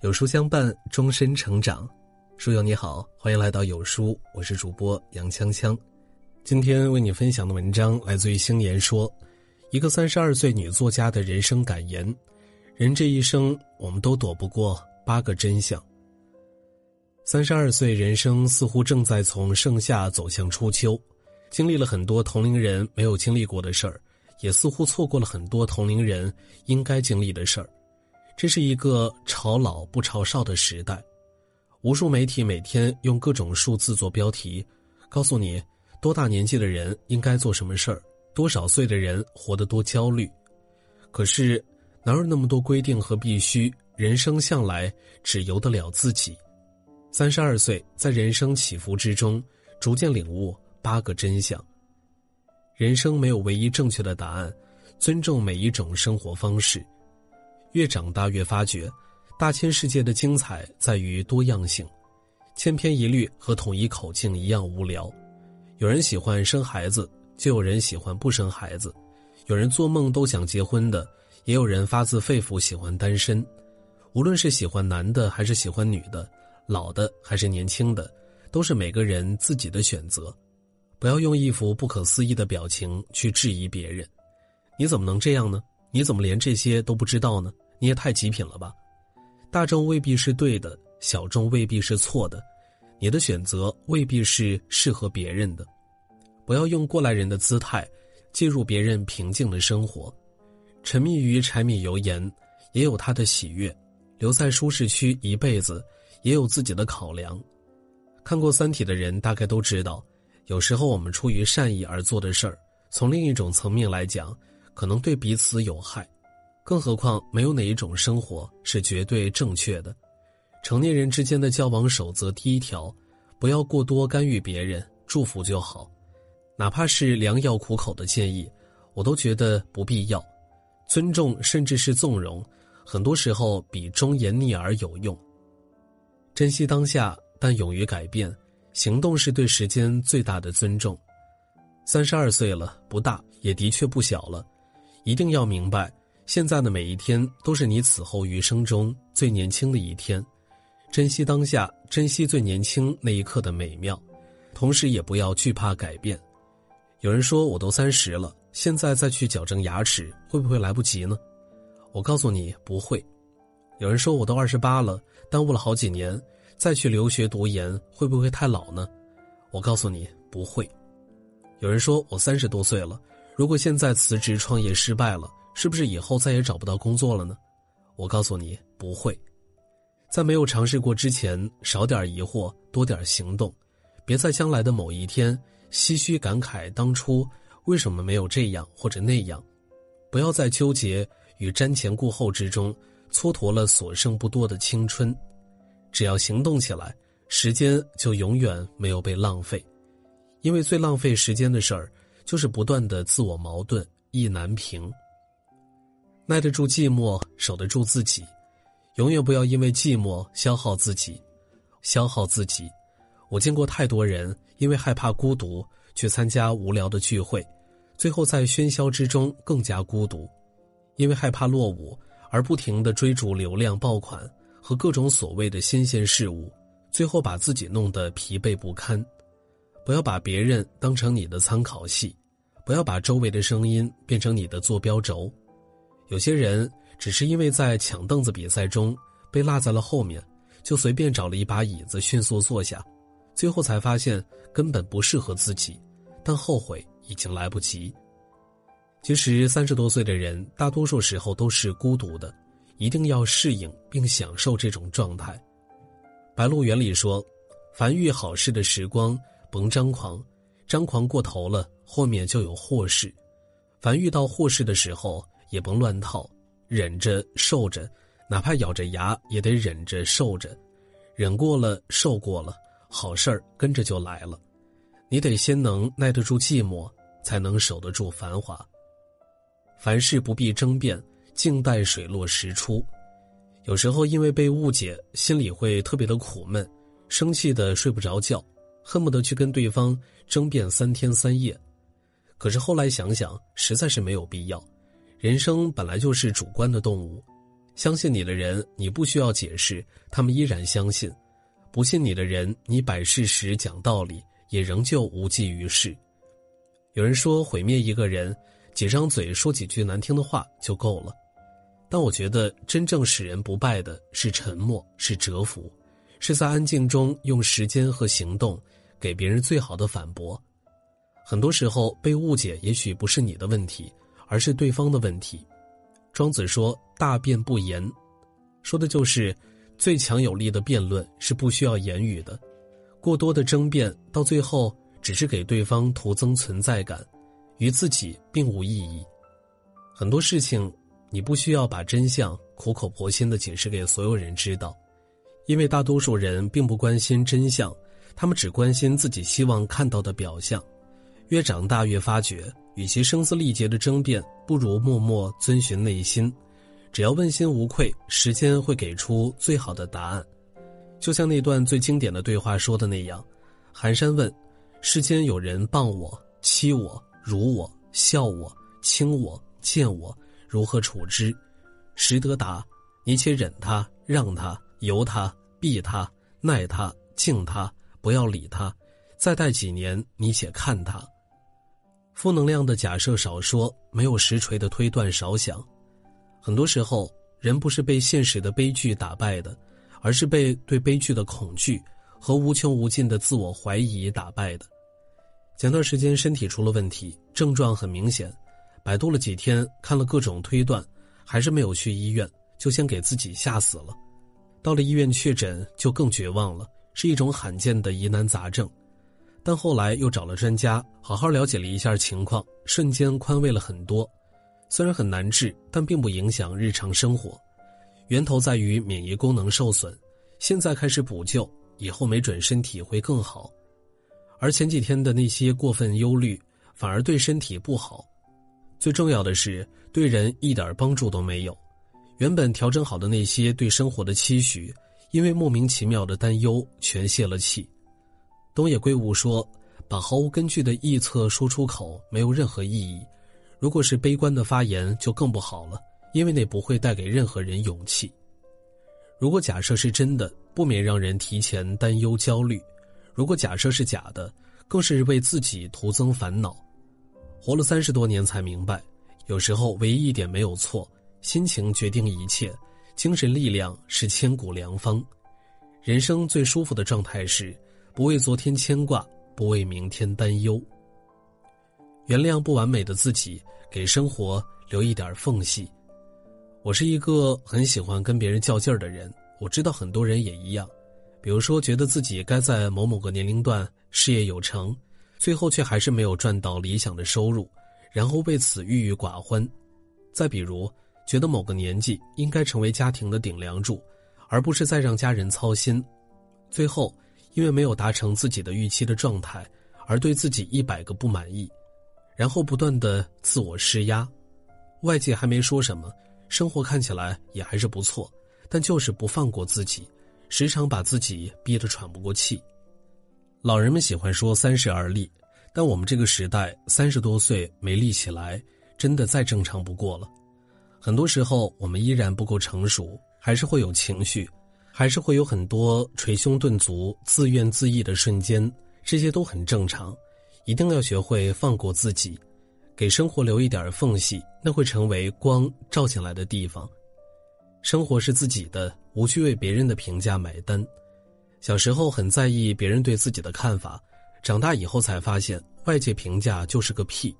有书相伴，终身成长。书友你好，欢迎来到有书，我是主播杨锵锵。今天为你分享的文章来自于星言说，一个三十二岁女作家的人生感言：人这一生，我们都躲不过八个真相。三十二岁，人生似乎正在从盛夏走向初秋，经历了很多同龄人没有经历过的事儿，也似乎错过了很多同龄人应该经历的事儿。这是一个朝老不朝少的时代，无数媒体每天用各种数字做标题，告诉你多大年纪的人应该做什么事儿，多少岁的人活得多焦虑。可是哪有那么多规定和必须？人生向来只由得了自己。三十二岁，在人生起伏之中，逐渐领悟八个真相。人生没有唯一正确的答案，尊重每一种生活方式。越长大越发觉，大千世界的精彩在于多样性。千篇一律和统一口径一样无聊。有人喜欢生孩子，就有人喜欢不生孩子；有人做梦都想结婚的，也有人发自肺腑喜欢单身。无论是喜欢男的还是喜欢女的，老的还是年轻的，都是每个人自己的选择。不要用一副不可思议的表情去质疑别人。你怎么能这样呢？你怎么连这些都不知道呢？你也太极品了吧！大众未必是对的，小众未必是错的，你的选择未必是适合别人的。不要用过来人的姿态介入别人平静的生活，沉迷于柴米油盐也有他的喜悦，留在舒适区一辈子也有自己的考量。看过《三体》的人大概都知道，有时候我们出于善意而做的事儿，从另一种层面来讲。可能对彼此有害，更何况没有哪一种生活是绝对正确的。成年人之间的交往守则第一条：不要过多干预别人，祝福就好。哪怕是良药苦口的建议，我都觉得不必要。尊重甚至是纵容，很多时候比忠言逆耳有用。珍惜当下，但勇于改变，行动是对时间最大的尊重。三十二岁了，不大，也的确不小了。一定要明白，现在的每一天都是你此后余生中最年轻的一天，珍惜当下，珍惜最年轻那一刻的美妙，同时也不要惧怕改变。有人说我都三十了，现在再去矫正牙齿会不会来不及呢？我告诉你不会。有人说我都二十八了，耽误了好几年，再去留学读研会不会太老呢？我告诉你不会。有人说我三十多岁了。如果现在辞职创业失败了，是不是以后再也找不到工作了呢？我告诉你，不会。在没有尝试过之前，少点疑惑，多点行动，别在将来的某一天唏嘘感慨当初为什么没有这样或者那样。不要在纠结与瞻前顾后之中蹉跎了所剩不多的青春。只要行动起来，时间就永远没有被浪费，因为最浪费时间的事儿。就是不断的自我矛盾，意难平。耐得住寂寞，守得住自己，永远不要因为寂寞消耗自己，消耗自己。我见过太多人因为害怕孤独去参加无聊的聚会，最后在喧嚣之中更加孤独；因为害怕落伍而不停的追逐流量爆款和各种所谓的新鲜事物，最后把自己弄得疲惫不堪。不要把别人当成你的参考系，不要把周围的声音变成你的坐标轴。有些人只是因为在抢凳子比赛中被落在了后面，就随便找了一把椅子迅速坐下，最后才发现根本不适合自己，但后悔已经来不及。其实三十多岁的人大多数时候都是孤独的，一定要适应并享受这种状态。《白鹿原》里说：“凡遇好事的时光。”甭张狂，张狂过头了，后面就有祸事。凡遇到祸事的时候，也甭乱套，忍着受着，哪怕咬着牙也得忍着受着。忍过了，受过了，好事儿跟着就来了。你得先能耐得住寂寞，才能守得住繁华。凡事不必争辩，静待水落石出。有时候因为被误解，心里会特别的苦闷，生气的睡不着觉。恨不得去跟对方争辩三天三夜，可是后来想想，实在是没有必要。人生本来就是主观的动物，相信你的人，你不需要解释，他们依然相信；不信你的人，你摆事实讲道理，也仍旧无济于事。有人说，毁灭一个人，几张嘴说几句难听的话就够了。但我觉得，真正使人不败的是沉默，是蛰伏，是在安静中用时间和行动给别人最好的反驳。很多时候，被误解也许不是你的问题，而是对方的问题。庄子说：“大辩不言”，说的就是最强有力的辩论是不需要言语的。过多的争辩到最后只是给对方徒增存在感，与自己并无意义。很多事情你不需要把真相苦口婆心的解释给所有人知道，因为大多数人并不关心真相，他们只关心自己希望看到的表象。越长大越发觉。与其声嘶力竭的争辩，不如默默遵循内心。只要问心无愧，时间会给出最好的答案。就像那段最经典的对话说的那样：寒山问，世间有人谤我、欺我、辱我、笑我、轻我、贱我，如何处之？实得答：你且忍他，让他，由他，避他，耐他，敬他，不要理他。再待几年，你且看他。负能量的假设少说，没有实锤的推断少想。很多时候，人不是被现实的悲剧打败的，而是被对悲剧的恐惧和无穷无尽的自我怀疑打败的。前段时间身体出了问题，症状很明显，百度了几天，看了各种推断，还是没有去医院，就先给自己吓死了。到了医院确诊，就更绝望了，是一种罕见的疑难杂症。但后来又找了专家，好好了解了一下情况，瞬间宽慰了很多。虽然很难治，但并不影响日常生活。源头在于免疫功能受损，现在开始补救，以后没准身体会更好。而前几天的那些过分忧虑，反而对身体不好。最重要的是，对人一点帮助都没有。原本调整好的那些对生活的期许，因为莫名其妙的担忧，全泄了气。东野圭吾说：“把毫无根据的臆测说出口没有任何意义。如果是悲观的发言，就更不好了，因为那不会带给任何人勇气。如果假设是真的，不免让人提前担忧焦虑；如果假设是假的，更是为自己徒增烦恼。活了三十多年才明白，有时候唯一一点没有错：心情决定一切，精神力量是千古良方。人生最舒服的状态是。”不为昨天牵挂，不为明天担忧。原谅不完美的自己，给生活留一点缝隙。我是一个很喜欢跟别人较劲儿的人，我知道很多人也一样。比如说，觉得自己该在某某个年龄段事业有成，最后却还是没有赚到理想的收入，然后为此郁郁寡欢。再比如，觉得某个年纪应该成为家庭的顶梁柱，而不是再让家人操心，最后。因为没有达成自己的预期的状态，而对自己一百个不满意，然后不断的自我施压，外界还没说什么，生活看起来也还是不错，但就是不放过自己，时常把自己逼得喘不过气。老人们喜欢说三十而立，但我们这个时代三十多岁没立起来，真的再正常不过了。很多时候我们依然不够成熟，还是会有情绪。还是会有很多捶胸顿足、自怨自艾的瞬间，这些都很正常。一定要学会放过自己，给生活留一点缝隙，那会成为光照进来的地方。生活是自己的，无需为别人的评价买单。小时候很在意别人对自己的看法，长大以后才发现外界评价就是个屁。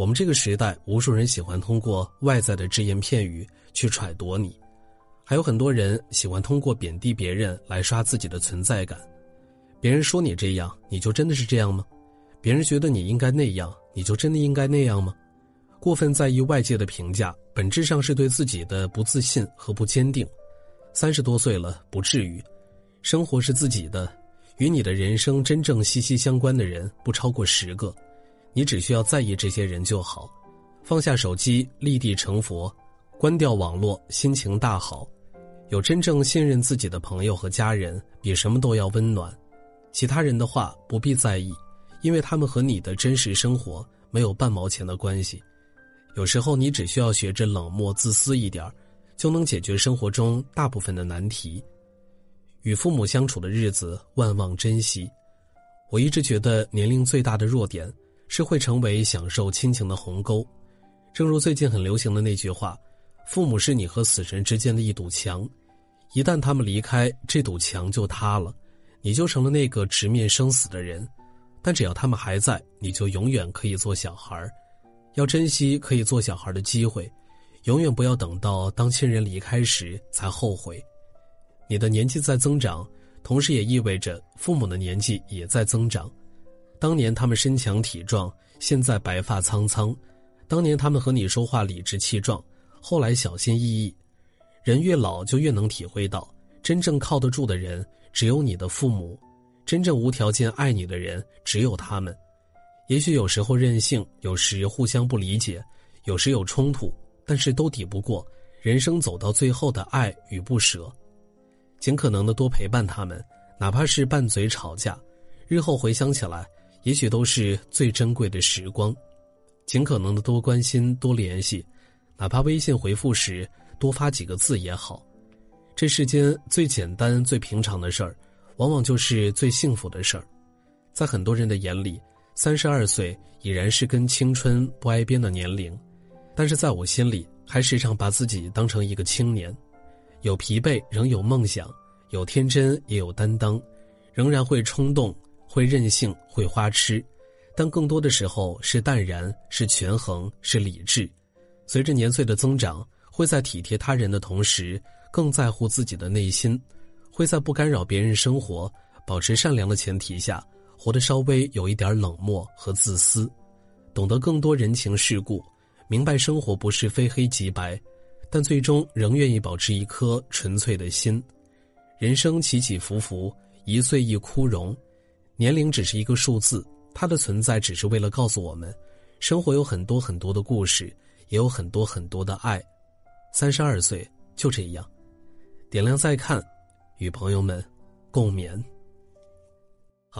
我们这个时代，无数人喜欢通过外在的只言片语去揣度你。还有很多人喜欢通过贬低别人来刷自己的存在感，别人说你这样，你就真的是这样吗？别人觉得你应该那样，你就真的应该那样吗？过分在意外界的评价，本质上是对自己的不自信和不坚定。三十多岁了，不至于。生活是自己的，与你的人生真正息息相关的人不超过十个，你只需要在意这些人就好。放下手机，立地成佛，关掉网络，心情大好。有真正信任自己的朋友和家人，比什么都要温暖。其他人的话不必在意，因为他们和你的真实生活没有半毛钱的关系。有时候你只需要学着冷漠自私一点，就能解决生活中大部分的难题。与父母相处的日子，万望珍惜。我一直觉得，年龄最大的弱点是会成为享受亲情的鸿沟。正如最近很流行的那句话：“父母是你和死神之间的一堵墙，一旦他们离开，这堵墙就塌了，你就成了那个直面生死的人。但只要他们还在，你就永远可以做小孩。”要珍惜可以做小孩的机会，永远不要等到当亲人离开时才后悔。你的年纪在增长，同时也意味着父母的年纪也在增长。当年他们身强体壮，现在白发苍苍；当年他们和你说话理直气壮，后来小心翼翼。人越老，就越能体会到，真正靠得住的人只有你的父母，真正无条件爱你的人只有他们。也许有时候任性，有时互相不理解，有时有冲突，但是都抵不过人生走到最后的爱与不舍。尽可能的多陪伴他们，哪怕是拌嘴吵架，日后回想起来，也许都是最珍贵的时光。尽可能的多关心、多联系，哪怕微信回复时多发几个字也好。这世间最简单、最平常的事儿，往往就是最幸福的事儿。在很多人的眼里。三十二岁已然是跟青春不挨边的年龄，但是在我心里，还时常把自己当成一个青年，有疲惫仍有梦想，有天真也有担当，仍然会冲动，会任性，会花痴，但更多的时候是淡然，是权衡，是理智。随着年岁的增长，会在体贴他人的同时，更在乎自己的内心，会在不干扰别人生活、保持善良的前提下。活得稍微有一点冷漠和自私，懂得更多人情世故，明白生活不是非黑即白，但最终仍愿意保持一颗纯粹的心。人生起起伏伏，一岁一枯荣，年龄只是一个数字，它的存在只是为了告诉我们，生活有很多很多的故事，也有很多很多的爱。三十二岁就这样，点亮再看，与朋友们共勉。